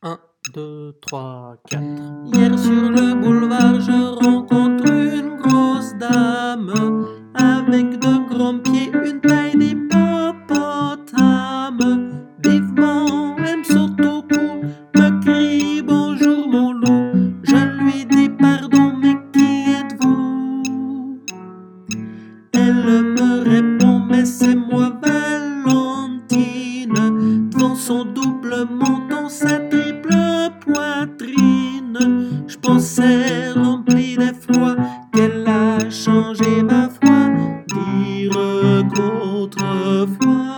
1, 2, 3, 4. Hier sur le boulevard, je rencontre une grosse dame avec de grands pieds, une taille d'hippopotame. Vivement, elle me saute au cou, me crie bonjour mon loup. Je lui dis pardon, mais qui êtes-vous? Elle me répond, mais c'est moi Valentine. Devant son double menton, cette je pensais rempli d'effroi qu'elle a changé ma foi, dire qu'autrefois.